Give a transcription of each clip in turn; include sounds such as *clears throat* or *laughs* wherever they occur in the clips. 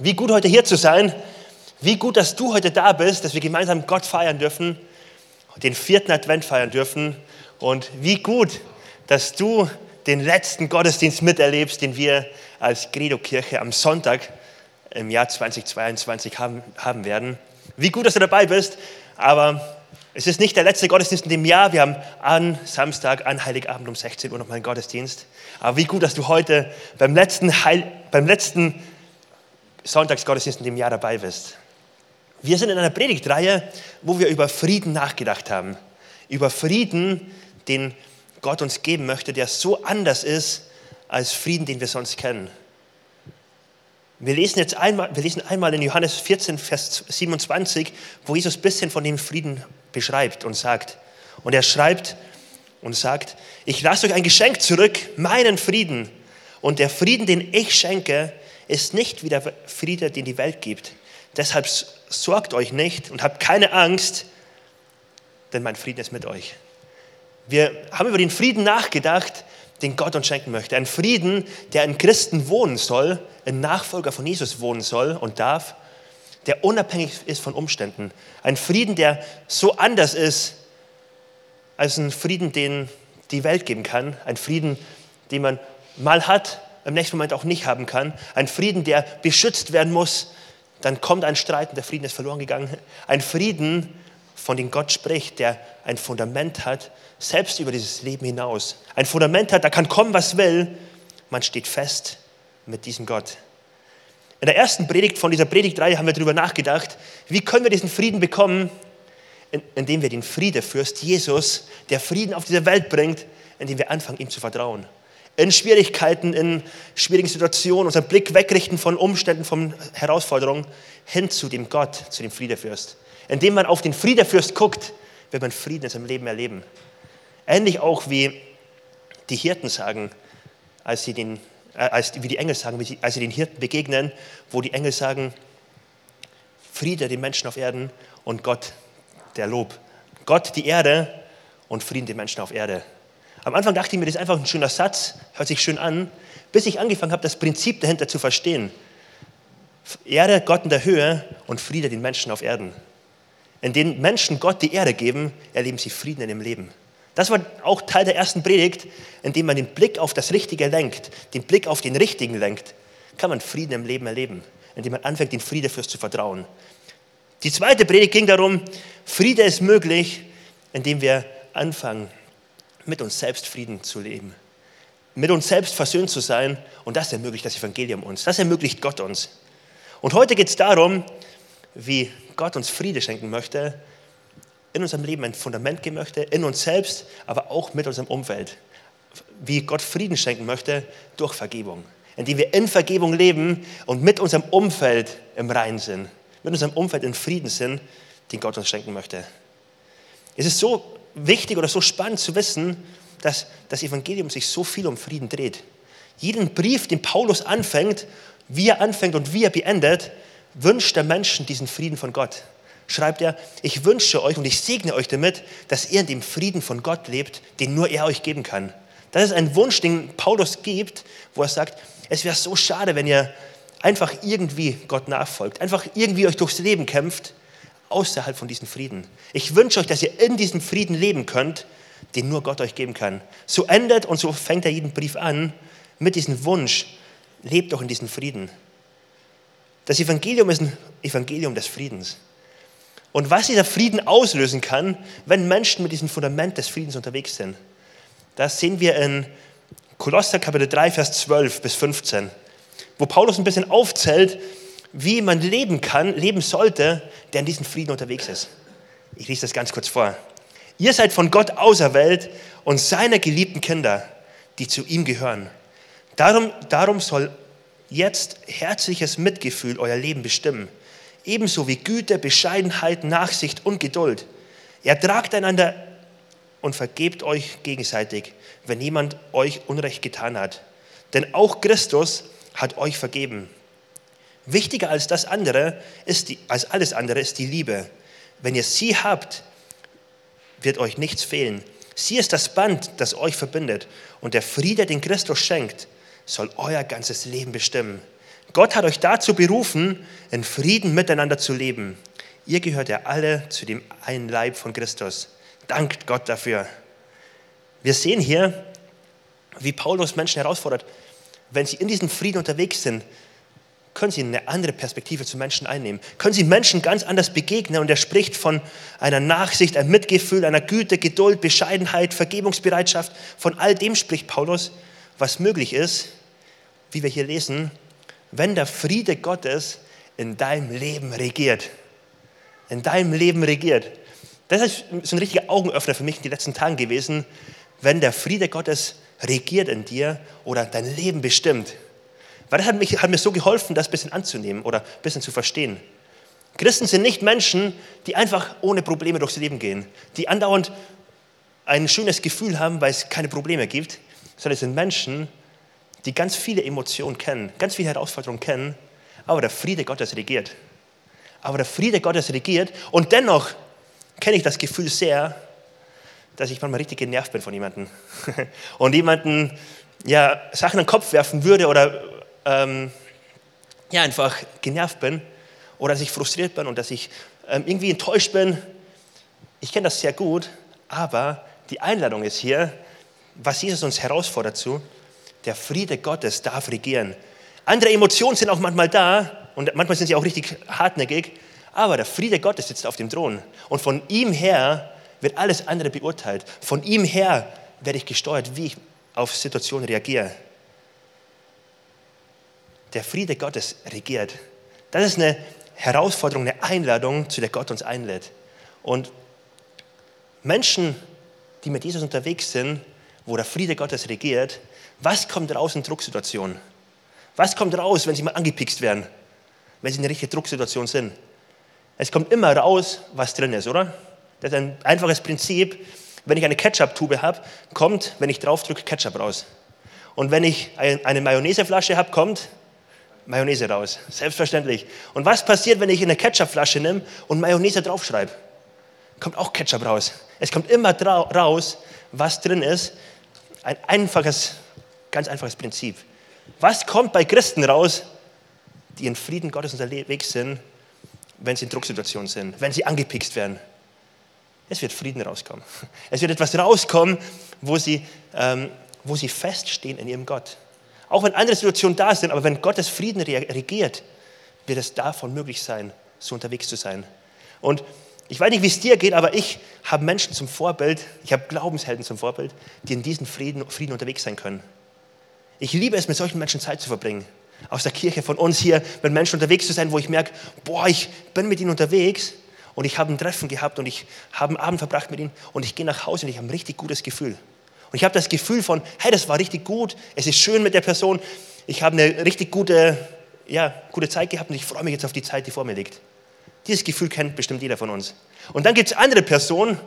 Wie gut heute hier zu sein. Wie gut, dass du heute da bist, dass wir gemeinsam Gott feiern dürfen, den vierten Advent feiern dürfen. Und wie gut, dass du den letzten Gottesdienst miterlebst, den wir als Credo-Kirche am Sonntag im Jahr 2022 haben, haben werden. Wie gut, dass du dabei bist, aber es ist nicht der letzte Gottesdienst in dem Jahr. Wir haben an Samstag, an Heiligabend um 16 Uhr nochmal einen Gottesdienst. Aber wie gut, dass du heute beim letzten, Heil, beim letzten Sonntagsgottesdienst in dem Jahr dabei bist. Wir sind in einer Predigtreihe, wo wir über Frieden nachgedacht haben. Über Frieden, den Gott uns geben möchte, der so anders ist als Frieden, den wir sonst kennen. Wir lesen jetzt einmal, wir lesen einmal in Johannes 14, Vers 27, wo Jesus ein bisschen von dem Frieden beschreibt und sagt. Und er schreibt und sagt, ich lasse euch ein Geschenk zurück, meinen Frieden. Und der Frieden, den ich schenke, ist nicht wie der Friede, den die Welt gibt. Deshalb sorgt euch nicht und habt keine Angst, denn mein Frieden ist mit euch. Wir haben über den Frieden nachgedacht, den Gott uns schenken möchte. Ein Frieden, der in Christen wohnen soll, ein Nachfolger von Jesus wohnen soll und darf, der unabhängig ist von Umständen. Ein Frieden, der so anders ist als ein Frieden, den die Welt geben kann. Ein Frieden, den man mal hat, im nächsten Moment auch nicht haben kann. Ein Frieden, der beschützt werden muss. Dann kommt ein Streit und der Frieden ist verloren gegangen. Ein Frieden, von dem Gott spricht, der ein Fundament hat, selbst über dieses Leben hinaus. Ein Fundament hat, da kann kommen, was will. Man steht fest mit diesem Gott. In der ersten Predigt von dieser Predigtreihe haben wir darüber nachgedacht, wie können wir diesen Frieden bekommen, indem wir den Friedefürst Jesus, der Frieden auf diese Welt bringt, indem wir anfangen, ihm zu vertrauen. In Schwierigkeiten, in schwierigen Situationen, unseren Blick wegrichten von Umständen, von Herausforderungen, hin zu dem Gott, zu dem Friedefürst. Indem man auf den Friedefürst guckt, wird man Frieden in seinem Leben erleben. Ähnlich auch wie die Hirten sagen, als sie den, äh, als, wie die Engel sagen, sie, als sie den Hirten begegnen, wo die Engel sagen, Friede den Menschen auf Erden und Gott der Lob. Gott die Erde und Frieden den Menschen auf Erde. Am Anfang dachte ich mir, das ist einfach ein schöner Satz, hört sich schön an, bis ich angefangen habe, das Prinzip dahinter zu verstehen. Erde, Gott in der Höhe und Friede den Menschen auf Erden. In den Menschen Gott die Erde geben, erleben sie Frieden in dem Leben. Das war auch Teil der ersten Predigt, indem man den Blick auf das Richtige lenkt, den Blick auf den Richtigen lenkt, kann man Frieden im Leben erleben, indem man anfängt, den Friede fürs zu vertrauen. Die zweite Predigt ging darum, Friede ist möglich, indem wir anfangen, mit uns selbst Frieden zu leben, mit uns selbst versöhnt zu sein und das ermöglicht das Evangelium uns, das ermöglicht Gott uns. Und heute geht es darum, wie Gott uns Friede schenken möchte, in unserem Leben ein Fundament geben möchte, in uns selbst, aber auch mit unserem Umfeld. Wie Gott Frieden schenken möchte durch Vergebung. Indem wir in Vergebung leben und mit unserem Umfeld im Reinen sind. Mit unserem Umfeld in Frieden sind, den Gott uns schenken möchte. Es ist so wichtig oder so spannend zu wissen, dass das Evangelium sich so viel um Frieden dreht. Jeden Brief, den Paulus anfängt, wie er anfängt und wie er beendet, wünscht der Menschen diesen Frieden von Gott schreibt er, ich wünsche euch und ich segne euch damit, dass ihr in dem Frieden von Gott lebt, den nur er euch geben kann. Das ist ein Wunsch, den Paulus gibt, wo er sagt, es wäre so schade, wenn ihr einfach irgendwie Gott nachfolgt, einfach irgendwie euch durchs Leben kämpft, außerhalb von diesem Frieden. Ich wünsche euch, dass ihr in diesem Frieden leben könnt, den nur Gott euch geben kann. So endet und so fängt er jeden Brief an mit diesem Wunsch, lebt doch in diesem Frieden. Das Evangelium ist ein Evangelium des Friedens. Und was dieser Frieden auslösen kann, wenn Menschen mit diesem Fundament des Friedens unterwegs sind. Das sehen wir in Kolosser Kapitel 3, Vers 12 bis 15, wo Paulus ein bisschen aufzählt, wie man leben kann, leben sollte, der in diesem Frieden unterwegs ist. Ich lese das ganz kurz vor. Ihr seid von Gott auserwählt und seiner geliebten Kinder, die zu ihm gehören. Darum, darum soll jetzt herzliches Mitgefühl euer Leben bestimmen ebenso wie Güte, Bescheidenheit, Nachsicht und Geduld. Ertragt einander und vergebt euch gegenseitig, wenn jemand euch Unrecht getan hat. Denn auch Christus hat euch vergeben. Wichtiger als das andere ist die, als alles andere ist die Liebe. Wenn ihr sie habt, wird euch nichts fehlen. Sie ist das Band, das euch verbindet. Und der Friede, den Christus schenkt, soll euer ganzes Leben bestimmen. Gott hat euch dazu berufen, in Frieden miteinander zu leben. Ihr gehört ja alle zu dem einen Leib von Christus. Dankt Gott dafür. Wir sehen hier, wie Paulus Menschen herausfordert, wenn sie in diesem Frieden unterwegs sind, können sie eine andere Perspektive zu Menschen einnehmen, können sie Menschen ganz anders begegnen und er spricht von einer Nachsicht, einem Mitgefühl, einer Güte, Geduld, Bescheidenheit, Vergebungsbereitschaft. Von all dem spricht Paulus, was möglich ist, wie wir hier lesen, wenn der Friede Gottes in deinem Leben regiert. In deinem Leben regiert. Das ist so ein richtiger Augenöffner für mich in den letzten Tagen gewesen, wenn der Friede Gottes regiert in dir oder dein Leben bestimmt. Weil das hat, mich, hat mir so geholfen, das ein bisschen anzunehmen oder ein bisschen zu verstehen. Christen sind nicht Menschen, die einfach ohne Probleme durchs Leben gehen, die andauernd ein schönes Gefühl haben, weil es keine Probleme gibt, sondern es sind Menschen, die ganz viele Emotionen kennen, ganz viele Herausforderungen kennen, aber der Friede Gottes regiert. Aber der Friede Gottes regiert und dennoch kenne ich das Gefühl sehr, dass ich manchmal richtig genervt bin von jemandem *laughs* und jemanden ja, Sachen in den Kopf werfen würde oder ähm, ja, einfach genervt bin oder dass ich frustriert bin und dass ich ähm, irgendwie enttäuscht bin. Ich kenne das sehr gut, aber die Einladung ist hier, was Jesus uns herausfordert zu, der Friede Gottes darf regieren. Andere Emotionen sind auch manchmal da und manchmal sind sie auch richtig hartnäckig, aber der Friede Gottes sitzt auf dem Thron und von ihm her wird alles andere beurteilt. Von ihm her werde ich gesteuert, wie ich auf Situationen reagiere. Der Friede Gottes regiert. Das ist eine Herausforderung, eine Einladung, zu der Gott uns einlädt. Und Menschen, die mit Jesus unterwegs sind, wo der Friede Gottes regiert, was kommt raus in Drucksituationen? Was kommt raus, wenn sie mal angepikst werden? Wenn sie in einer richtigen Drucksituation sind? Es kommt immer raus, was drin ist, oder? Das ist ein einfaches Prinzip. Wenn ich eine Ketchup-Tube habe, kommt, wenn ich drauf drücke, Ketchup raus. Und wenn ich eine Mayonnaiseflasche habe, kommt Mayonnaise raus. Selbstverständlich. Und was passiert, wenn ich eine Ketchupflasche nehme und Mayonnaise draufschreibe? Kommt auch Ketchup raus. Es kommt immer raus, was drin ist. Ein einfaches, ganz einfaches Prinzip. Was kommt bei Christen raus, die in Frieden Gottes unterwegs sind, wenn sie in Drucksituationen sind, wenn sie angepikst werden? Es wird Frieden rauskommen. *laughs* Es wird etwas rauskommen, wo sie, ähm, wo sie feststehen in ihrem Gott. Auch wenn andere Situationen da sind, aber wenn Gottes Frieden regiert, wird es davon möglich sein, so unterwegs zu sein. Und ich weiß nicht, wie es dir geht, aber ich habe Menschen zum Vorbild, ich habe Glaubenshelden zum Vorbild, die in diesem Frieden, Frieden unterwegs sein können. Ich liebe es, mit solchen Menschen Zeit zu verbringen. Aus der Kirche von uns hier mit Menschen unterwegs zu sein, wo ich merke, boah, ich bin mit ihnen unterwegs und ich habe ein Treffen gehabt und ich habe einen Abend verbracht mit ihnen und ich gehe nach Hause und ich habe ein richtig gutes Gefühl. Und ich habe das Gefühl von, hey, das war richtig gut, es ist schön mit der Person, ich habe eine richtig gute, ja, gute Zeit gehabt und ich freue mich jetzt auf die Zeit, die vor mir liegt. Dieses Gefühl kennt bestimmt jeder von uns. Und dann gibt es andere Personen,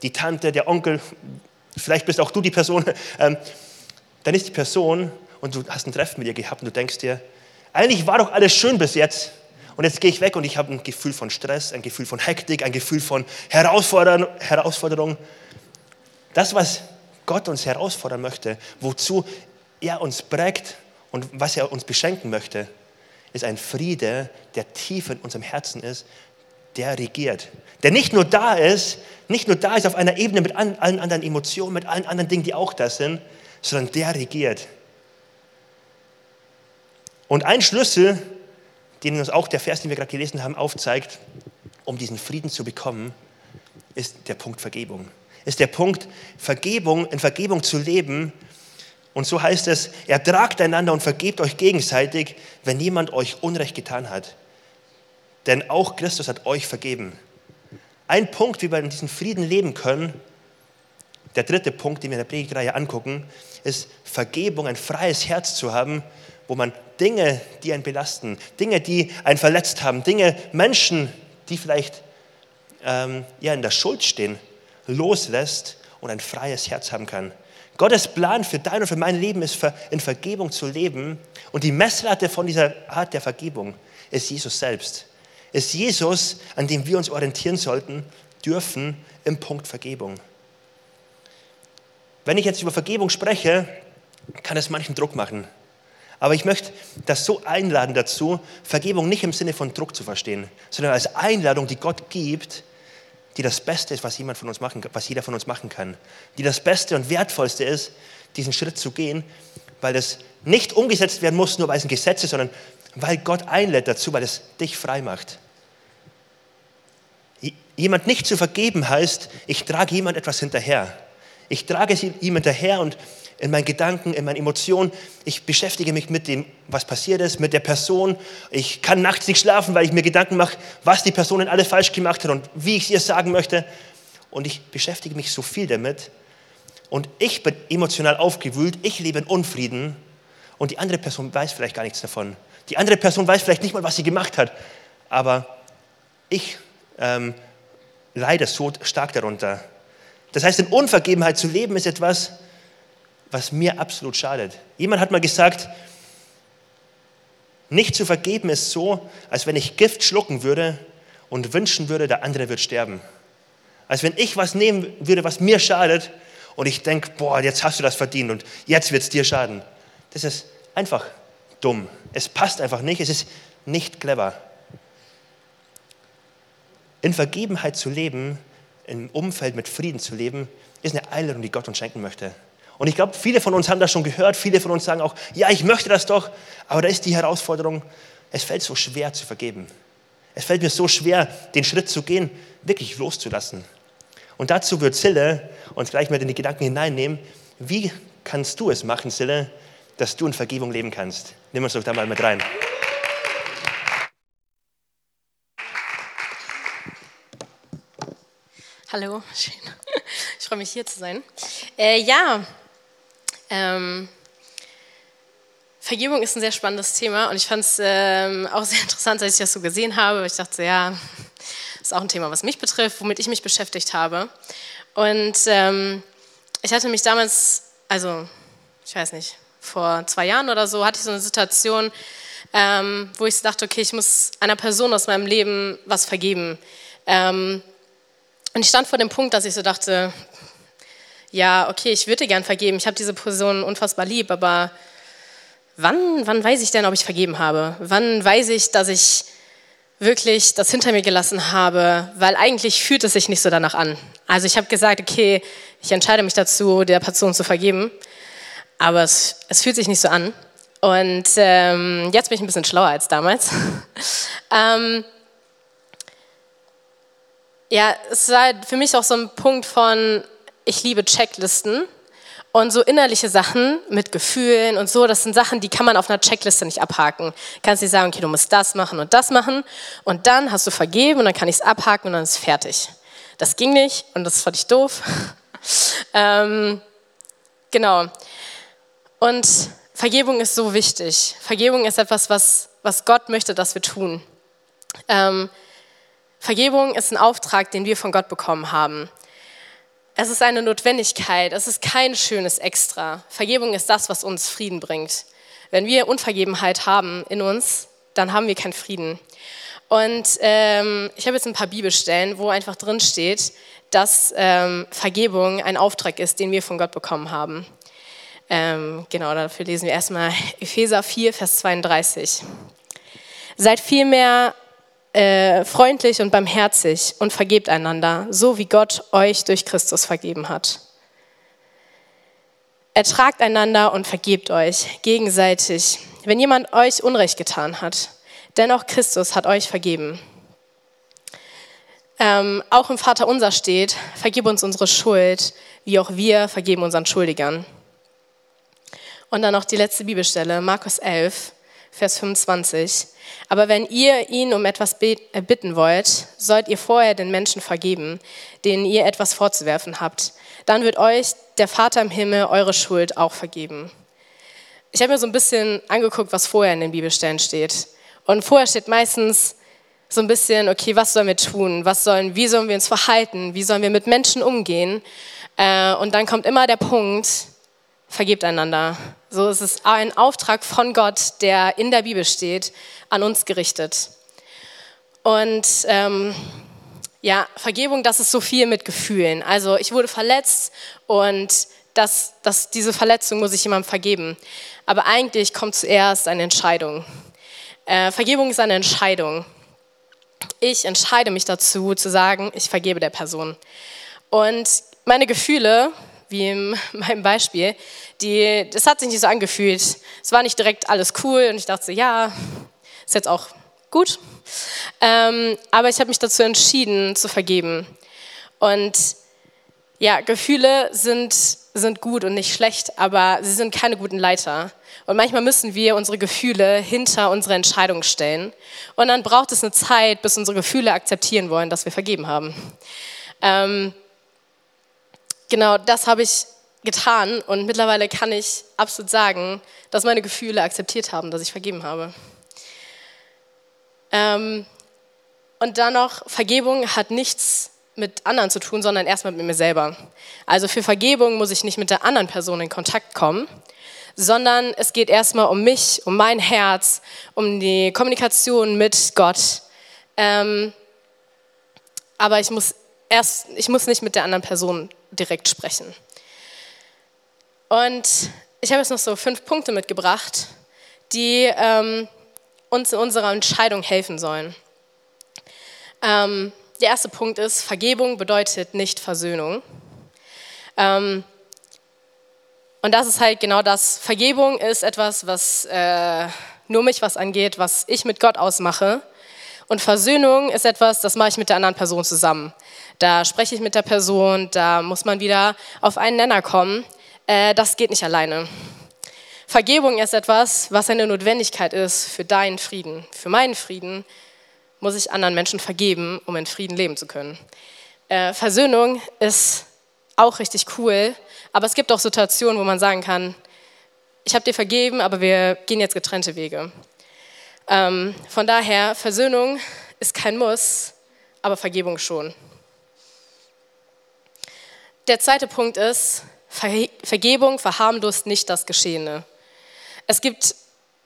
die Tante, der Onkel, vielleicht bist auch du die Person, *laughs* ähm, dann ist die Person und du hast ein Treffen mit ihr gehabt und du denkst dir, eigentlich war doch alles schön bis jetzt. Und jetzt gehe ich weg und ich habe ein Gefühl von Stress, ein Gefühl von Hektik, ein Gefühl von Herausforderung. Das, was Gott uns herausfordern möchte, wozu er uns prägt und was er uns beschenken möchte, ist ein Friede, der tief in unserem Herzen ist, der regiert. Der nicht nur da ist, nicht nur da ist auf einer Ebene mit allen anderen Emotionen, mit allen anderen Dingen, die auch da sind, sondern der regiert. Und ein Schlüssel, den uns auch der Vers, den wir gerade gelesen haben, aufzeigt, um diesen Frieden zu bekommen, ist der Punkt Vergebung ist der Punkt, Vergebung, in Vergebung zu leben. Und so heißt es, ertragt einander und vergebt euch gegenseitig, wenn jemand euch Unrecht getan hat. Denn auch Christus hat euch vergeben. Ein Punkt, wie wir in diesem Frieden leben können, der dritte Punkt, den wir in der Predigtreihe angucken, ist Vergebung, ein freies Herz zu haben, wo man Dinge, die einen belasten, Dinge, die einen verletzt haben, Dinge, Menschen, die vielleicht ähm, ja, in der Schuld stehen, loslässt und ein freies Herz haben kann. Gottes Plan für dein und für mein Leben ist, in Vergebung zu leben. Und die Messlatte von dieser Art der Vergebung ist Jesus selbst. Ist Jesus, an dem wir uns orientieren sollten, dürfen im Punkt Vergebung. Wenn ich jetzt über Vergebung spreche, kann es manchen Druck machen. Aber ich möchte das so einladen dazu, Vergebung nicht im Sinne von Druck zu verstehen, sondern als Einladung, die Gott gibt, die das Beste ist, was jemand von uns machen, was jeder von uns machen kann. Die das Beste und Wertvollste ist, diesen Schritt zu gehen, weil das nicht umgesetzt werden muss, nur weil es ein Gesetz ist, sondern weil Gott einlädt dazu, weil es dich frei macht. Jemand nicht zu vergeben heißt, ich trage jemand etwas hinterher. Ich trage es ihm hinterher und in meinen Gedanken, in meinen Emotionen. Ich beschäftige mich mit dem, was passiert ist, mit der Person. Ich kann nachts nicht schlafen, weil ich mir Gedanken mache, was die Person in alle falsch gemacht hat und wie ich es ihr sagen möchte. Und ich beschäftige mich so viel damit. Und ich bin emotional aufgewühlt, ich lebe in Unfrieden und die andere Person weiß vielleicht gar nichts davon. Die andere Person weiß vielleicht nicht mal, was sie gemacht hat. Aber ich ähm, leide so stark darunter. Das heißt, in Unvergebenheit zu leben ist etwas, was mir absolut schadet. Jemand hat mal gesagt, nicht zu vergeben ist so, als wenn ich Gift schlucken würde und wünschen würde, der andere wird sterben. Als wenn ich was nehmen würde, was mir schadet und ich denke, boah, jetzt hast du das verdient und jetzt wird es dir schaden. Das ist einfach dumm. Es passt einfach nicht, es ist nicht clever. In Vergebenheit zu leben, im Umfeld mit Frieden zu leben, ist eine Einladung, die Gott uns schenken möchte. Und ich glaube, viele von uns haben das schon gehört, viele von uns sagen auch, ja, ich möchte das doch, aber da ist die Herausforderung, es fällt so schwer zu vergeben. Es fällt mir so schwer, den Schritt zu gehen, wirklich loszulassen. Und dazu wird Sille uns gleich mal in die Gedanken hineinnehmen, wie kannst du es machen, Sille, dass du in Vergebung leben kannst? Nimm uns doch da mal mit rein. Hallo, schön. *laughs* Ich freue mich hier zu sein. Äh, ja, ähm, Vergebung ist ein sehr spannendes Thema und ich fand es ähm, auch sehr *laughs* interessant, als ich das so gesehen habe. Ich dachte, ja, ist auch ein Thema, was mich betrifft, womit ich mich beschäftigt habe. Und ähm, ich hatte mich damals, also ich weiß nicht, vor zwei Jahren oder so, hatte ich so eine Situation, ähm, wo ich dachte, okay, ich muss einer Person aus meinem Leben was vergeben. Ähm, und ich stand vor dem Punkt, dass ich so dachte, ja, okay, ich würde gern vergeben, ich habe diese Person unfassbar lieb, aber wann, wann weiß ich denn, ob ich vergeben habe? Wann weiß ich, dass ich wirklich das hinter mir gelassen habe? Weil eigentlich fühlt es sich nicht so danach an. Also ich habe gesagt, okay, ich entscheide mich dazu, der Person zu vergeben, aber es, es fühlt sich nicht so an. Und ähm, jetzt bin ich ein bisschen schlauer als damals. *laughs* ähm, ja, es war für mich auch so ein Punkt von, ich liebe Checklisten und so innerliche Sachen mit Gefühlen und so, das sind Sachen, die kann man auf einer Checkliste nicht abhaken. Du kannst nicht sagen, okay, du musst das machen und das machen und dann hast du vergeben und dann kann ich es abhaken und dann ist fertig. Das ging nicht und das fand ich doof. *laughs* ähm, genau. Und Vergebung ist so wichtig. Vergebung ist etwas, was, was Gott möchte, dass wir tun. Ähm, Vergebung ist ein Auftrag, den wir von Gott bekommen haben. Es ist eine Notwendigkeit, es ist kein schönes Extra. Vergebung ist das, was uns Frieden bringt. Wenn wir Unvergebenheit haben in uns, dann haben wir keinen Frieden. Und ähm, ich habe jetzt ein paar Bibelstellen, wo einfach drin steht, dass ähm, Vergebung ein Auftrag ist, den wir von Gott bekommen haben. Ähm, genau, dafür lesen wir erstmal Epheser 4, Vers 32. Seid vielmehr äh, freundlich und barmherzig und vergebt einander, so wie Gott euch durch Christus vergeben hat. Ertragt einander und vergebt euch gegenseitig, wenn jemand euch Unrecht getan hat. Denn auch Christus hat euch vergeben. Ähm, auch im Vater unser steht, vergib uns unsere Schuld, wie auch wir vergeben unseren Schuldigern. Und dann noch die letzte Bibelstelle, Markus 11, Vers 25. Aber wenn ihr ihn um etwas äh, bitten wollt, sollt ihr vorher den Menschen vergeben, denen ihr etwas vorzuwerfen habt. Dann wird euch der Vater im Himmel eure Schuld auch vergeben. Ich habe mir so ein bisschen angeguckt, was vorher in den Bibelstellen steht. Und vorher steht meistens so ein bisschen, okay, was sollen wir tun? Was sollen, wie sollen wir uns verhalten? Wie sollen wir mit Menschen umgehen? Äh, und dann kommt immer der Punkt, vergebt einander. So ist es ein Auftrag von Gott, der in der Bibel steht, an uns gerichtet. Und ähm, ja, Vergebung, das ist so viel mit Gefühlen. Also ich wurde verletzt und dass, dass diese Verletzung muss ich jemandem vergeben. Aber eigentlich kommt zuerst eine Entscheidung. Äh, Vergebung ist eine Entscheidung. Ich entscheide mich dazu, zu sagen, ich vergebe der Person. Und meine Gefühle, wie in meinem Beispiel, die, das hat sich nicht so angefühlt. Es war nicht direkt alles cool und ich dachte, so, ja, ist jetzt auch gut. Ähm, aber ich habe mich dazu entschieden, zu vergeben. Und ja, Gefühle sind, sind gut und nicht schlecht, aber sie sind keine guten Leiter. Und manchmal müssen wir unsere Gefühle hinter unsere Entscheidung stellen. Und dann braucht es eine Zeit, bis unsere Gefühle akzeptieren wollen, dass wir vergeben haben. Ähm, genau, das habe ich getan und mittlerweile kann ich absolut sagen, dass meine Gefühle akzeptiert haben, dass ich vergeben habe. Ähm, und dann noch, Vergebung hat nichts mit anderen zu tun, sondern erstmal mit mir selber. Also für Vergebung muss ich nicht mit der anderen Person in Kontakt kommen, sondern es geht erstmal um mich, um mein Herz, um die Kommunikation mit Gott. Ähm, aber ich muss erst, ich muss nicht mit der anderen Person direkt sprechen. Und ich habe jetzt noch so fünf Punkte mitgebracht, die ähm, uns in unserer Entscheidung helfen sollen. Ähm, der erste Punkt ist, Vergebung bedeutet nicht Versöhnung. Ähm, und das ist halt genau das. Vergebung ist etwas, was äh, nur mich was angeht, was ich mit Gott ausmache. Und Versöhnung ist etwas, das mache ich mit der anderen Person zusammen. Da spreche ich mit der Person, da muss man wieder auf einen Nenner kommen. Äh, das geht nicht alleine. Vergebung ist etwas, was eine Notwendigkeit ist für deinen Frieden, für meinen Frieden, muss ich anderen Menschen vergeben, um in Frieden leben zu können. Äh, Versöhnung ist auch richtig cool, aber es gibt auch Situationen, wo man sagen kann, ich habe dir vergeben, aber wir gehen jetzt getrennte Wege. Ähm, von daher, Versöhnung ist kein Muss, aber Vergebung schon. Der zweite Punkt ist, Ver Vergebung verharmlost nicht das Geschehene. Es gibt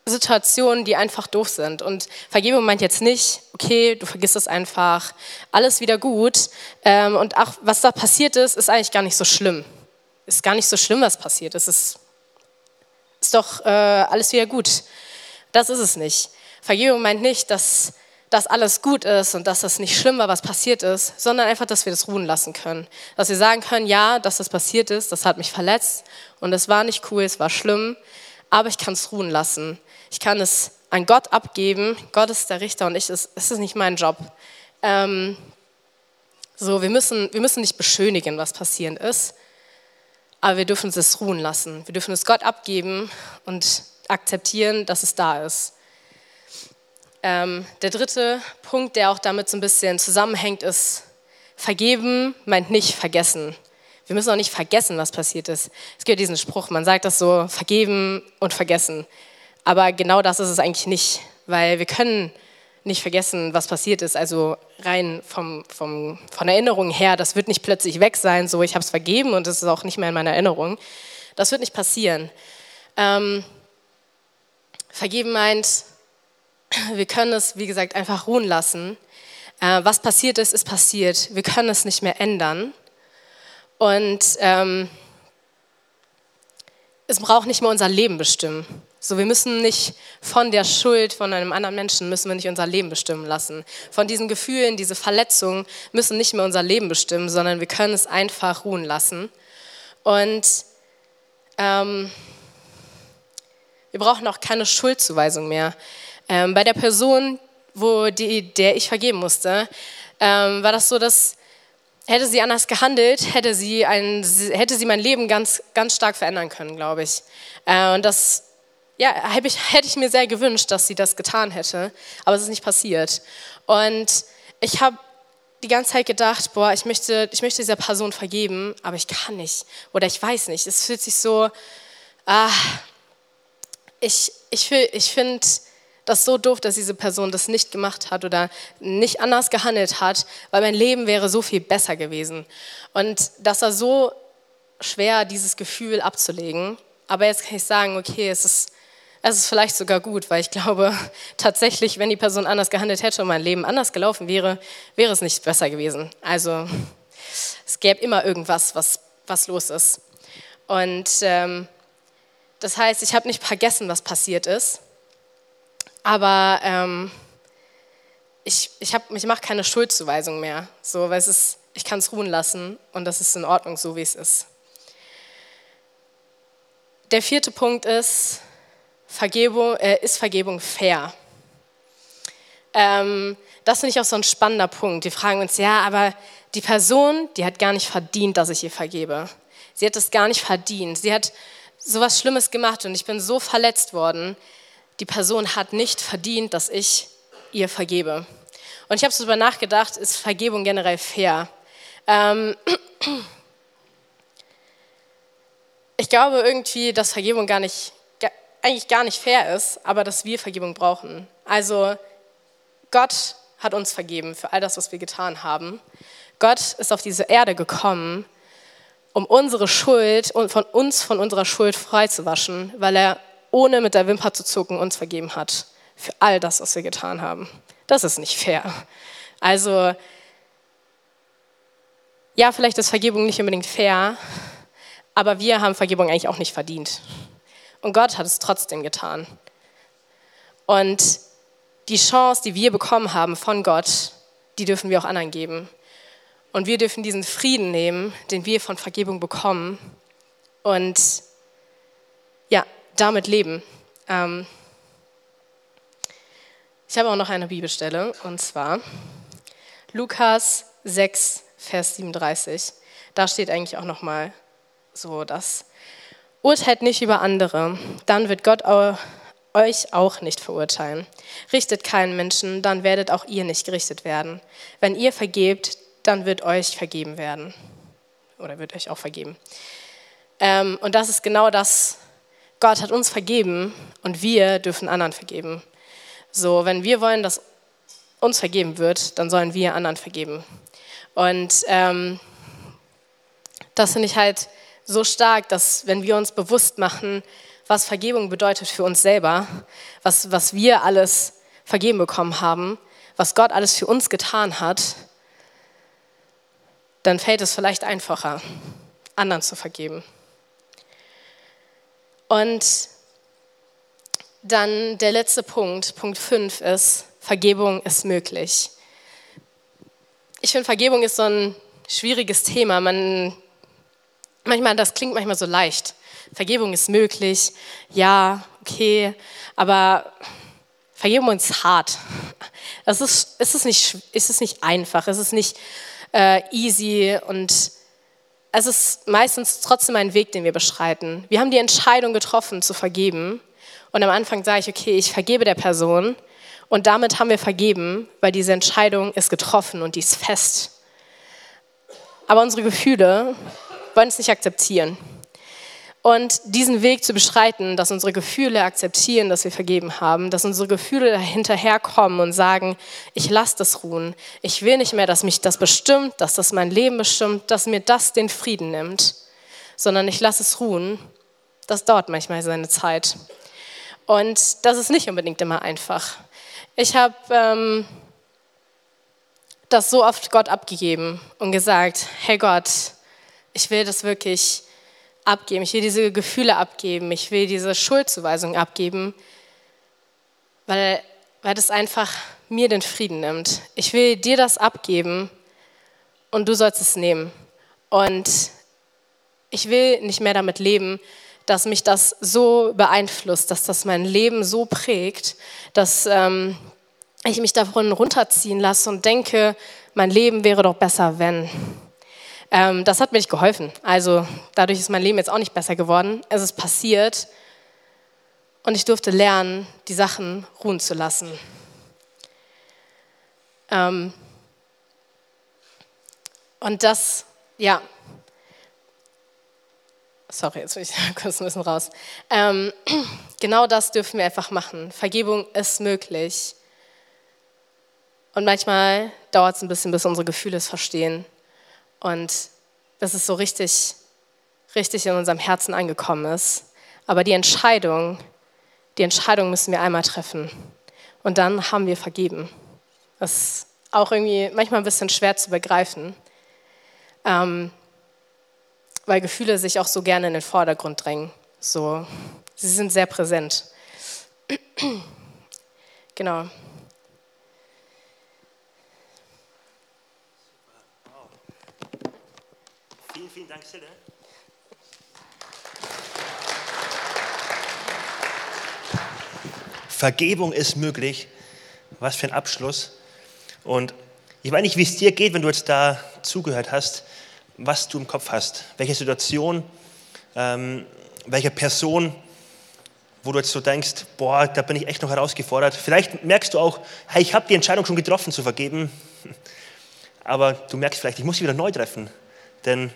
Situationen, die einfach doof sind. Und Vergebung meint jetzt nicht, okay, du vergisst es einfach, alles wieder gut. Ähm, und auch was da passiert ist, ist eigentlich gar nicht so schlimm. Ist gar nicht so schlimm, was passiert ist. Ist, ist doch äh, alles wieder gut. Das ist es nicht. Vergebung meint nicht, dass das alles gut ist und dass das nicht schlimm war, was passiert ist, sondern einfach, dass wir das ruhen lassen können. Dass wir sagen können, ja, dass das passiert ist, das hat mich verletzt und es war nicht cool, es war schlimm, aber ich kann es ruhen lassen ich kann es an Gott abgeben. Gott ist der Richter und ich, es ist nicht mein Job. Ähm, so, wir müssen, wir müssen nicht beschönigen, was passierend ist, aber wir dürfen es ruhen lassen. Wir dürfen es Gott abgeben und akzeptieren, dass es da ist. Ähm, der dritte Punkt, der auch damit so ein bisschen zusammenhängt, ist, vergeben meint nicht vergessen. Wir müssen auch nicht vergessen, was passiert ist. Es gibt diesen Spruch, man sagt das so, vergeben und vergessen. Aber genau das ist es eigentlich nicht, weil wir können nicht vergessen, was passiert ist. Also rein vom, vom, von Erinnerung her, das wird nicht plötzlich weg sein, so ich habe es vergeben und es ist auch nicht mehr in meiner Erinnerung. Das wird nicht passieren. Ähm, vergeben meint, wir können es, wie gesagt, einfach ruhen lassen. Äh, was passiert ist, ist passiert. Wir können es nicht mehr ändern. Und ähm, es braucht nicht mehr unser Leben bestimmen. So, wir müssen nicht von der Schuld von einem anderen Menschen müssen wir nicht unser Leben bestimmen lassen. Von diesen Gefühlen, diese Verletzungen müssen nicht mehr unser Leben bestimmen, sondern wir können es einfach ruhen lassen. Und ähm, wir brauchen auch keine Schuldzuweisung mehr. Ähm, bei der Person, wo die, der ich vergeben musste, ähm, war das so, dass hätte sie anders gehandelt, hätte sie, ein, hätte sie mein Leben ganz, ganz stark verändern können, glaube ich. Äh, und das ja, ich, hätte ich mir sehr gewünscht, dass sie das getan hätte, aber es ist nicht passiert. Und ich habe die ganze Zeit gedacht, boah, ich möchte, ich möchte dieser Person vergeben, aber ich kann nicht oder ich weiß nicht. Es fühlt sich so, ah, ich, ich, ich finde das so doof, dass diese Person das nicht gemacht hat oder nicht anders gehandelt hat, weil mein Leben wäre so viel besser gewesen. Und das war so schwer, dieses Gefühl abzulegen. Aber jetzt kann ich sagen, okay, es ist es ist vielleicht sogar gut, weil ich glaube, *laughs* tatsächlich, wenn die Person anders gehandelt hätte und mein Leben anders gelaufen wäre, wäre es nicht besser gewesen. Also es gäbe immer irgendwas, was, was los ist. Und ähm, das heißt, ich habe nicht vergessen, was passiert ist, aber ähm, ich, ich, ich mache keine Schuldzuweisung mehr, so, weil es ist, ich kann es ruhen lassen und das ist in Ordnung, so wie es ist. Der vierte Punkt ist, Vergebung, äh, ist Vergebung fair? Ähm, das finde ich auch so ein spannender Punkt. Die fragen uns, ja, aber die Person, die hat gar nicht verdient, dass ich ihr vergebe. Sie hat es gar nicht verdient. Sie hat so was Schlimmes gemacht und ich bin so verletzt worden. Die Person hat nicht verdient, dass ich ihr vergebe. Und ich habe so darüber nachgedacht, ist Vergebung generell fair? Ähm, *clears throat* ich glaube irgendwie, dass Vergebung gar nicht, eigentlich gar nicht fair ist, aber dass wir Vergebung brauchen. Also Gott hat uns vergeben für all das, was wir getan haben. Gott ist auf diese Erde gekommen, um unsere Schuld und von uns von unserer Schuld freizuwaschen, weil er ohne mit der Wimper zu zucken uns vergeben hat für all das, was wir getan haben. Das ist nicht fair. Also ja, vielleicht ist Vergebung nicht unbedingt fair, aber wir haben Vergebung eigentlich auch nicht verdient. Und Gott hat es trotzdem getan. Und die Chance, die wir bekommen haben von Gott, die dürfen wir auch anderen geben. Und wir dürfen diesen Frieden nehmen, den wir von Vergebung bekommen und ja, damit leben. Ähm ich habe auch noch eine Bibelstelle und zwar Lukas 6, Vers 37. Da steht eigentlich auch noch mal so das Urteilt nicht über andere, dann wird Gott euch auch nicht verurteilen. Richtet keinen Menschen, dann werdet auch ihr nicht gerichtet werden. Wenn ihr vergebt, dann wird euch vergeben werden. Oder wird euch auch vergeben. Ähm, und das ist genau das, Gott hat uns vergeben und wir dürfen anderen vergeben. So, wenn wir wollen, dass uns vergeben wird, dann sollen wir anderen vergeben. Und ähm, das finde ich halt so stark, dass wenn wir uns bewusst machen, was Vergebung bedeutet für uns selber, was, was wir alles vergeben bekommen haben, was Gott alles für uns getan hat, dann fällt es vielleicht einfacher, anderen zu vergeben. Und dann der letzte Punkt, Punkt 5 ist, Vergebung ist möglich. Ich finde, Vergebung ist so ein schwieriges Thema. Man, manchmal, das klingt manchmal so leicht. Vergebung ist möglich, ja, okay, aber Vergebung ist hart. Es ist, es ist, nicht, es nicht einfach, es ist nicht äh, easy und es ist meistens trotzdem ein Weg, den wir beschreiten. Wir haben die Entscheidung getroffen, zu vergeben. Und am Anfang sage ich, okay, ich vergebe der Person. Und damit haben wir vergeben, weil diese Entscheidung ist getroffen und die ist fest. Aber unsere Gefühle wollen es nicht akzeptieren. Und diesen Weg zu beschreiten, dass unsere Gefühle akzeptieren, dass wir vergeben haben, dass unsere Gefühle hinterherkommen und sagen, ich lasse das ruhen. Ich will nicht mehr, dass mich das bestimmt, dass das mein Leben bestimmt, dass mir das den Frieden nimmt, sondern ich lasse es ruhen. Das dauert manchmal seine Zeit. Und das ist nicht unbedingt immer einfach. Ich habe ähm, das so oft Gott abgegeben und gesagt, hey Gott, ich will das wirklich abgeben, ich will diese Gefühle abgeben, ich will diese Schuldzuweisung abgeben, weil, weil das einfach mir den Frieden nimmt. Ich will dir das abgeben und du sollst es nehmen. Und ich will nicht mehr damit leben, dass mich das so beeinflusst, dass das mein Leben so prägt, dass ähm, ich mich davon runterziehen lasse und denke, mein Leben wäre doch besser, wenn. Ähm, das hat mir nicht geholfen. Also dadurch ist mein Leben jetzt auch nicht besser geworden. Es ist passiert und ich durfte lernen, die Sachen ruhen zu lassen. Ähm, und das, ja, sorry, jetzt bin ich *laughs* kurz ein bisschen raus. Ähm, *clears throat* genau das dürfen wir einfach machen. Vergebung ist möglich. Und manchmal dauert es ein bisschen, bis unsere Gefühle es verstehen. Und bis es so richtig, richtig in unserem Herzen angekommen ist. Aber die Entscheidung, die Entscheidung müssen wir einmal treffen. Und dann haben wir vergeben. Das ist auch irgendwie manchmal ein bisschen schwer zu begreifen. Ähm, weil Gefühle sich auch so gerne in den Vordergrund drängen. So, sie sind sehr präsent. *clears throat* genau. Vielen, Dank, Sille. Vergebung ist möglich. Was für ein Abschluss. Und ich weiß nicht, wie es dir geht, wenn du jetzt da zugehört hast, was du im Kopf hast. Welche Situation, ähm, welche Person, wo du jetzt so denkst, boah, da bin ich echt noch herausgefordert. Vielleicht merkst du auch, hey, ich habe die Entscheidung schon getroffen zu vergeben. *laughs* Aber du merkst vielleicht, ich muss sie wieder neu treffen. Denn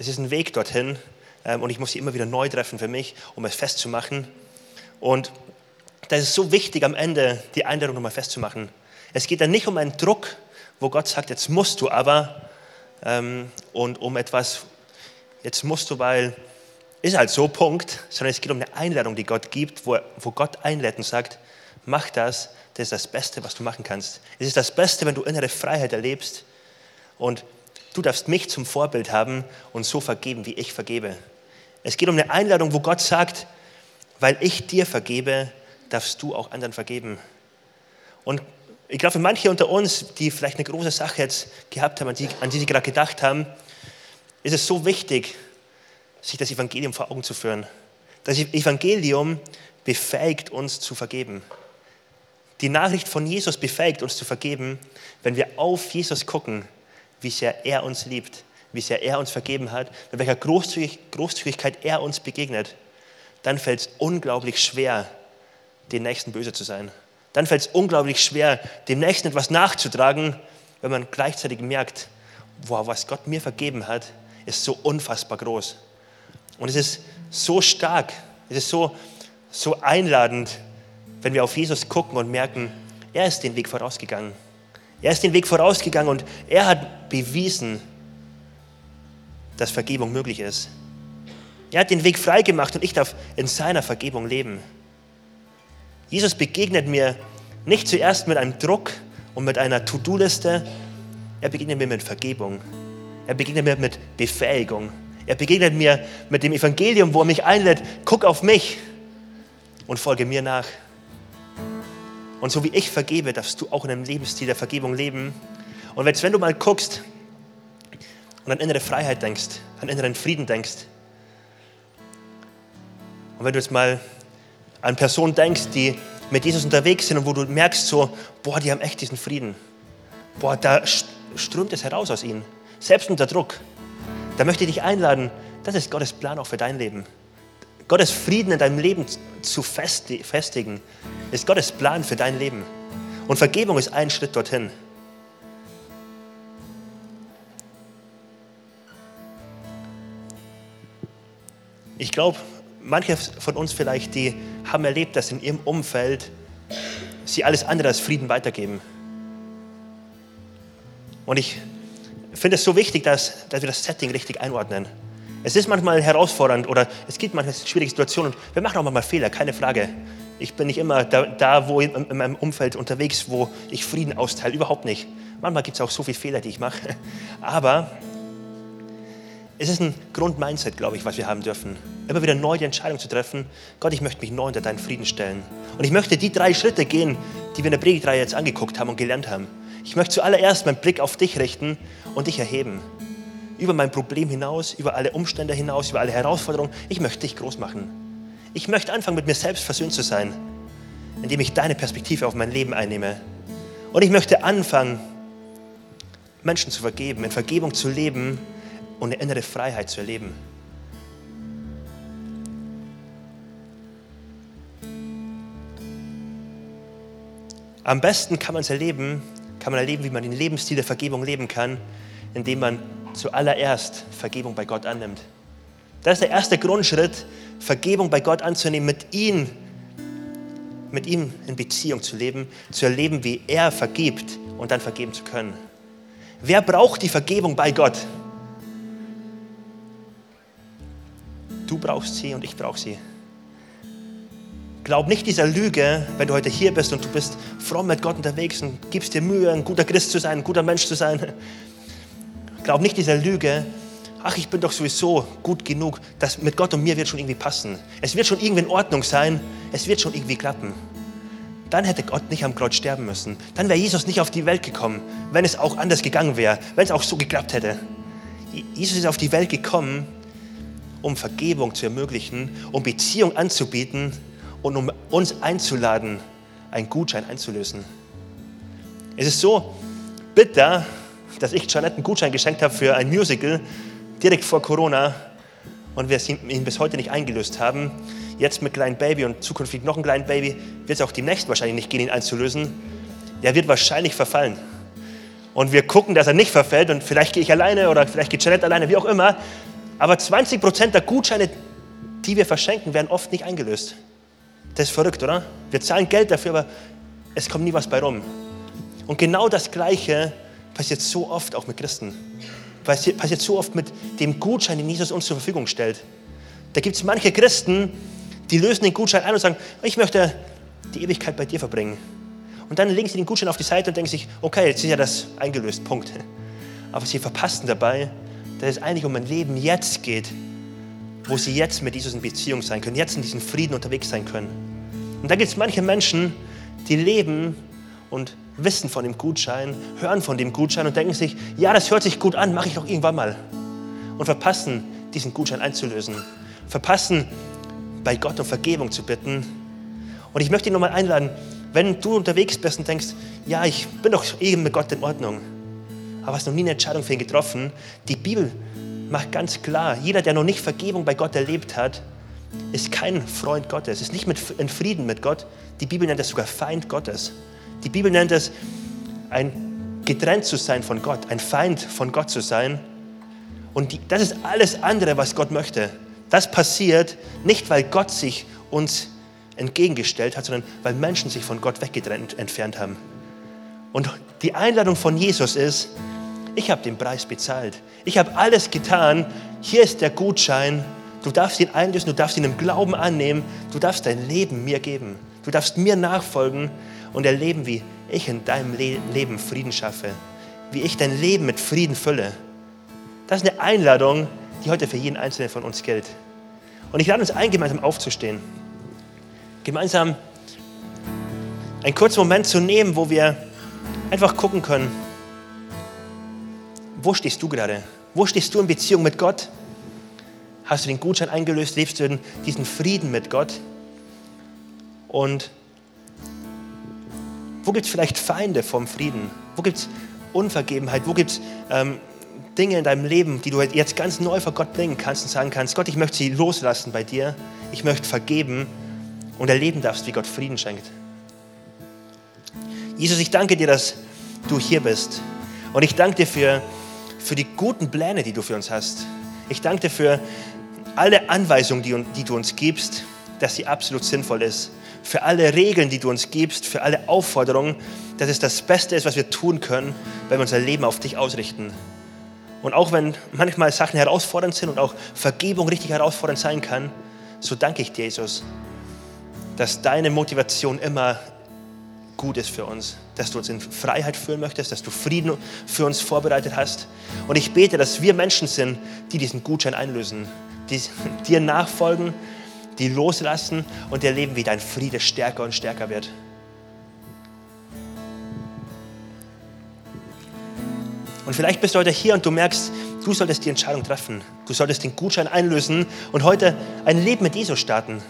es ist ein Weg dorthin ähm, und ich muss sie immer wieder neu treffen für mich, um es festzumachen. Und da ist so wichtig, am Ende die Einladung nochmal festzumachen. Es geht dann nicht um einen Druck, wo Gott sagt, jetzt musst du aber, ähm, und um etwas, jetzt musst du, weil ist halt so, Punkt, sondern es geht um eine Einladung, die Gott gibt, wo, wo Gott einlädt und sagt, mach das, das ist das Beste, was du machen kannst. Es ist das Beste, wenn du innere Freiheit erlebst und du darfst mich zum Vorbild haben und so vergeben, wie ich vergebe. Es geht um eine Einladung, wo Gott sagt, weil ich dir vergebe, darfst du auch anderen vergeben. Und ich glaube, für manche unter uns, die vielleicht eine große Sache jetzt gehabt haben, an die, an die sie gerade gedacht haben, ist es so wichtig, sich das Evangelium vor Augen zu führen. Das Evangelium befähigt uns zu vergeben. Die Nachricht von Jesus befähigt uns zu vergeben, wenn wir auf Jesus gucken, wie sehr er uns liebt, wie sehr er uns vergeben hat, mit welcher Großzügig Großzügigkeit er uns begegnet. Dann fällt es unglaublich schwer, den Nächsten böse zu sein. Dann fällt es unglaublich schwer, dem Nächsten etwas nachzutragen, wenn man gleichzeitig merkt, wow, was Gott mir vergeben hat, ist so unfassbar groß. Und es ist so stark, es ist so, so einladend, wenn wir auf Jesus gucken und merken, er ist den Weg vorausgegangen. Er ist den Weg vorausgegangen und er hat bewiesen, dass Vergebung möglich ist. Er hat den Weg freigemacht und ich darf in seiner Vergebung leben. Jesus begegnet mir nicht zuerst mit einem Druck und mit einer To-Do-Liste, er begegnet mir mit Vergebung. Er begegnet mir mit Befähigung. Er begegnet mir mit dem Evangelium, wo er mich einlädt, guck auf mich und folge mir nach. Und so wie ich vergebe, darfst du auch in einem Lebensstil der Vergebung leben. Und jetzt, wenn du mal guckst und an innere Freiheit denkst, an inneren Frieden denkst, und wenn du jetzt mal an Personen denkst, die mit Jesus unterwegs sind und wo du merkst so, boah, die haben echt diesen Frieden. Boah, da strömt es heraus aus ihnen. Selbst unter Druck. Da möchte ich dich einladen, das ist Gottes Plan auch für dein Leben. Gottes Frieden in deinem Leben zu festigen, ist Gottes Plan für dein Leben. Und Vergebung ist ein Schritt dorthin. Ich glaube, manche von uns vielleicht, die haben erlebt, dass in ihrem Umfeld sie alles andere als Frieden weitergeben. Und ich finde es so wichtig, dass, dass wir das Setting richtig einordnen. Es ist manchmal herausfordernd oder es gibt manchmal schwierige Situationen und wir machen auch manchmal Fehler, keine Frage. Ich bin nicht immer da, da wo in, in meinem Umfeld unterwegs, wo ich Frieden austeile, überhaupt nicht. Manchmal gibt es auch so viele Fehler, die ich mache. *laughs* Aber es ist ein Grundmindset, glaube ich, was wir haben dürfen. Immer wieder neu die Entscheidung zu treffen, Gott, ich möchte mich neu unter deinen Frieden stellen. Und ich möchte die drei Schritte gehen, die wir in der Predigtreihe jetzt angeguckt haben und gelernt haben. Ich möchte zuallererst meinen Blick auf dich richten und dich erheben. Über mein Problem hinaus, über alle Umstände hinaus, über alle Herausforderungen. Ich möchte dich groß machen. Ich möchte anfangen, mit mir selbst versöhnt zu sein, indem ich deine Perspektive auf mein Leben einnehme. Und ich möchte anfangen, Menschen zu vergeben, in Vergebung zu leben, und eine innere Freiheit zu erleben. Am besten kann man es erleben, kann man erleben, wie man den Lebensstil der Vergebung leben kann, indem man zuallererst Vergebung bei Gott annimmt. Das ist der erste Grundschritt, Vergebung bei Gott anzunehmen, mit ihm, mit ihm in Beziehung zu leben, zu erleben, wie er vergibt und dann vergeben zu können. Wer braucht die Vergebung bei Gott? Du brauchst sie und ich brauche sie. Glaub nicht dieser Lüge, wenn du heute hier bist und du bist fromm mit Gott unterwegs und gibst dir Mühe, ein guter Christ zu sein, ein guter Mensch zu sein. Glaub nicht dieser Lüge, ach, ich bin doch sowieso gut genug, das mit Gott und mir wird schon irgendwie passen. Es wird schon irgendwie in Ordnung sein, es wird schon irgendwie klappen. Dann hätte Gott nicht am Kreuz sterben müssen. Dann wäre Jesus nicht auf die Welt gekommen, wenn es auch anders gegangen wäre, wenn es auch so geklappt hätte. Jesus ist auf die Welt gekommen, um Vergebung zu ermöglichen, um Beziehung anzubieten und um uns einzuladen, einen Gutschein einzulösen. Es ist so bitter, dass ich Janette einen Gutschein geschenkt habe für ein Musical direkt vor Corona und wir ihn bis heute nicht eingelöst haben. Jetzt mit kleinem Baby und zukünftig noch ein kleines Baby wird es auch demnächst wahrscheinlich nicht gehen, ihn einzulösen. Der wird wahrscheinlich verfallen. Und wir gucken, dass er nicht verfällt und vielleicht gehe ich alleine oder vielleicht geht Janette alleine, wie auch immer. Aber 20 Prozent der Gutscheine, die wir verschenken, werden oft nicht eingelöst. Das ist verrückt, oder? Wir zahlen Geld dafür, aber es kommt nie was bei rum. Und genau das Gleiche passiert so oft auch mit Christen. Passiert, passiert so oft mit dem Gutschein, den Jesus uns zur Verfügung stellt. Da gibt es manche Christen, die lösen den Gutschein ein und sagen, ich möchte die Ewigkeit bei dir verbringen. Und dann legen sie den Gutschein auf die Seite und denken sich, okay, jetzt ist ja das eingelöst, Punkt. Aber sie verpassen dabei, dass es eigentlich um ein Leben jetzt geht, wo sie jetzt mit Jesus in Beziehung sein können, jetzt in diesem Frieden unterwegs sein können. Und da gibt es manche Menschen, die leben und wissen von dem Gutschein, hören von dem Gutschein und denken sich, ja, das hört sich gut an, mache ich doch irgendwann mal. Und verpassen, diesen Gutschein einzulösen. Verpassen, bei Gott um Vergebung zu bitten. Und ich möchte dich nochmal einladen, wenn du unterwegs bist und denkst, ja, ich bin doch eben mit Gott in Ordnung, aber hast noch nie eine Entscheidung für ihn getroffen, die Bibel macht ganz klar, jeder, der noch nicht Vergebung bei Gott erlebt hat, ist kein Freund Gottes, ist nicht mit, in Frieden mit Gott. Die Bibel nennt es sogar Feind Gottes. Die Bibel nennt es, ein getrennt zu sein von Gott, ein Feind von Gott zu sein. Und die, das ist alles andere, was Gott möchte. Das passiert nicht, weil Gott sich uns entgegengestellt hat, sondern weil Menschen sich von Gott weggetrennt entfernt haben. Und die Einladung von Jesus ist, ich habe den Preis bezahlt. Ich habe alles getan. Hier ist der Gutschein. Du darfst ihn einlösen, du darfst ihn im Glauben annehmen. Du darfst dein Leben mir geben. Du darfst mir nachfolgen und erleben, wie ich in deinem Le Leben Frieden schaffe, wie ich dein Leben mit Frieden fülle. Das ist eine Einladung, die heute für jeden Einzelnen von uns gilt. Und ich lade uns ein, gemeinsam aufzustehen. Gemeinsam einen kurzen Moment zu nehmen, wo wir einfach gucken können, wo stehst du gerade? Wo stehst du in Beziehung mit Gott? Hast du den Gutschein eingelöst? Lebst du in diesen Frieden mit Gott? Und wo gibt es vielleicht Feinde vom Frieden? Wo gibt es Unvergebenheit? Wo gibt es ähm, Dinge in deinem Leben, die du jetzt ganz neu vor Gott bringen kannst und sagen kannst, Gott, ich möchte sie loslassen bei dir. Ich möchte vergeben und erleben darfst, wie Gott Frieden schenkt. Jesus, ich danke dir, dass du hier bist. Und ich danke dir für, für die guten Pläne, die du für uns hast. Ich danke dir für alle Anweisungen, die, die du uns gibst, dass sie absolut sinnvoll ist für alle Regeln, die du uns gibst, für alle Aufforderungen, dass es das Beste ist, was wir tun können, weil wir unser Leben auf dich ausrichten. Und auch wenn manchmal Sachen herausfordernd sind und auch Vergebung richtig herausfordernd sein kann, so danke ich dir, Jesus, dass deine Motivation immer gut ist für uns, dass du uns in Freiheit führen möchtest, dass du Frieden für uns vorbereitet hast. Und ich bete, dass wir Menschen sind, die diesen Gutschein einlösen, die dir nachfolgen, die loslassen und erleben, wie dein Friede stärker und stärker wird. Und vielleicht bist du heute hier und du merkst, du solltest die Entscheidung treffen. Du solltest den Gutschein einlösen und heute ein Leben mit Jesus starten.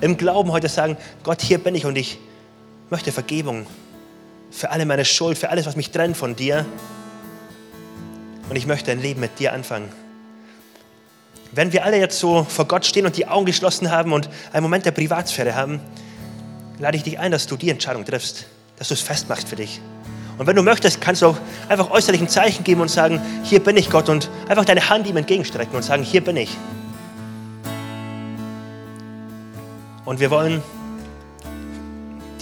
Im Glauben heute sagen, Gott, hier bin ich und ich möchte Vergebung für alle meine Schuld, für alles, was mich trennt von dir. Und ich möchte ein Leben mit dir anfangen. Wenn wir alle jetzt so vor Gott stehen und die Augen geschlossen haben und einen Moment der Privatsphäre haben, lade ich dich ein, dass du die Entscheidung triffst, dass du es festmachst für dich. Und wenn du möchtest, kannst du auch einfach äußerlich ein Zeichen geben und sagen, hier bin ich Gott und einfach deine Hand ihm entgegenstrecken und sagen, hier bin ich. Und wir wollen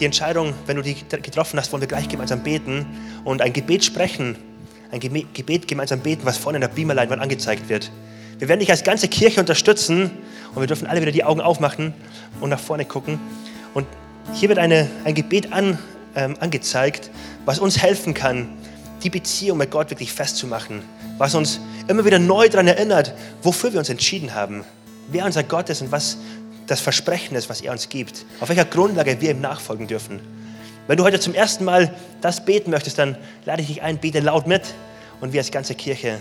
die Entscheidung, wenn du die getroffen hast, wollen wir gleich gemeinsam beten und ein Gebet sprechen, ein Gebet gemeinsam beten, was vorne in der Beamerleinwand angezeigt wird. Wir werden dich als ganze Kirche unterstützen und wir dürfen alle wieder die Augen aufmachen und nach vorne gucken. Und hier wird eine, ein Gebet an, ähm, angezeigt, was uns helfen kann, die Beziehung mit Gott wirklich festzumachen, was uns immer wieder neu daran erinnert, wofür wir uns entschieden haben, wer unser Gott ist und was das Versprechen ist, was er uns gibt, auf welcher Grundlage wir ihm nachfolgen dürfen. Wenn du heute zum ersten Mal das beten möchtest, dann lade ich dich ein, bete laut mit und wir als ganze Kirche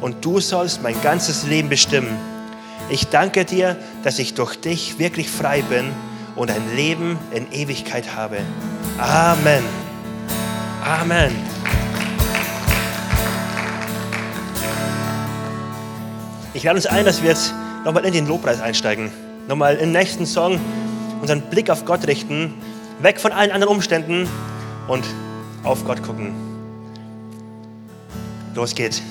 und du sollst mein ganzes Leben bestimmen. Ich danke dir, dass ich durch dich wirklich frei bin und ein Leben in Ewigkeit habe. Amen. Amen. Ich lade uns ein, dass wir jetzt nochmal in den Lobpreis einsteigen. Nochmal im nächsten Song unseren Blick auf Gott richten, weg von allen anderen Umständen und auf Gott gucken. Los geht's.